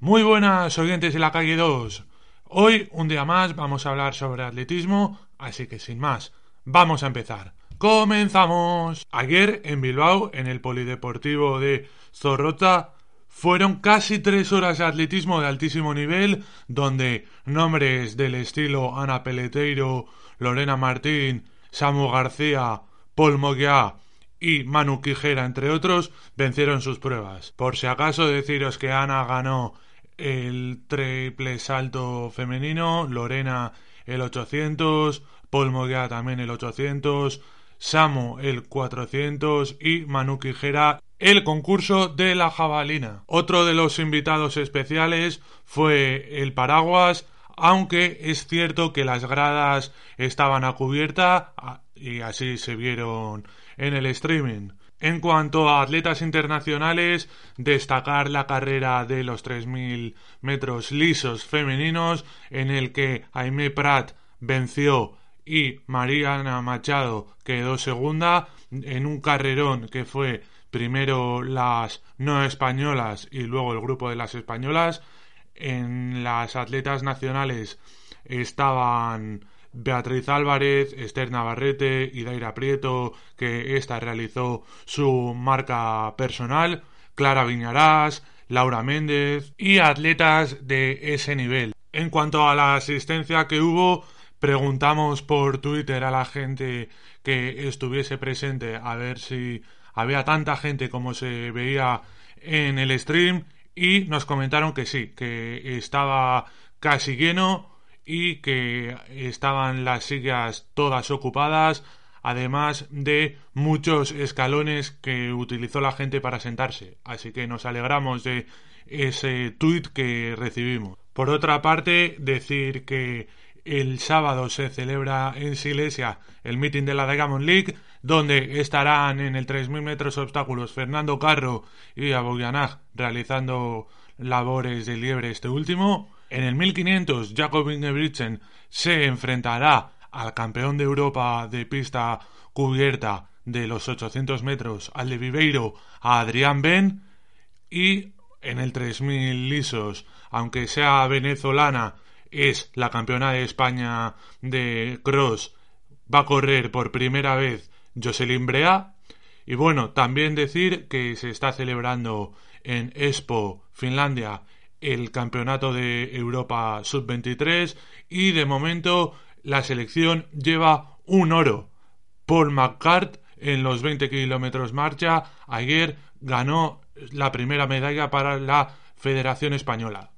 Muy buenas oyentes de la calle 2. Hoy, un día más, vamos a hablar sobre atletismo, así que sin más, vamos a empezar. ¡Comenzamos! Ayer en Bilbao, en el Polideportivo de Zorrota, fueron casi tres horas de atletismo de altísimo nivel, donde nombres del estilo Ana Peleteiro, Lorena Martín, Samu García, Paul Moguiá y Manu Quijera, entre otros, vencieron sus pruebas. Por si acaso deciros que Ana ganó el triple salto femenino, Lorena el 800, Paul Moguea también el 800, Samu el 400 y Manu Quijera el concurso de la jabalina. Otro de los invitados especiales fue el paraguas, aunque es cierto que las gradas estaban a cubierta y así se vieron en el streaming. En cuanto a atletas internacionales, destacar la carrera de los 3.000 metros lisos femeninos, en el que Aimé Prat venció y Mariana Machado quedó segunda en un carrerón que fue primero las no españolas y luego el grupo de las españolas. En las atletas nacionales estaban Beatriz Álvarez, Esther Navarrete y Prieto, que ésta realizó su marca personal, Clara Viñarás, Laura Méndez y atletas de ese nivel. En cuanto a la asistencia que hubo, preguntamos por Twitter a la gente que estuviese presente a ver si había tanta gente como se veía en el stream y nos comentaron que sí, que estaba casi lleno y que estaban las sillas todas ocupadas, además de muchos escalones que utilizó la gente para sentarse. Así que nos alegramos de ese tuit que recibimos. Por otra parte, decir que el sábado se celebra en Silesia el meeting de la Diamond League, donde estarán en el 3.000 metros obstáculos Fernando Carro y Aboyanag realizando labores de liebre este último. En el 1500, Jacob Ingebrigtsen se enfrentará al campeón de Europa de pista cubierta de los 800 metros, al de Viveiro, a Adrián Ben. Y en el 3000 lisos, aunque sea venezolana, es la campeona de España de cross, va a correr por primera vez Jocelyn Brea. Y bueno, también decir que se está celebrando en Expo, Finlandia, el Campeonato de Europa Sub-23 y de momento la selección lleva un oro. Paul McCart en los 20 kilómetros marcha ayer ganó la primera medalla para la Federación Española.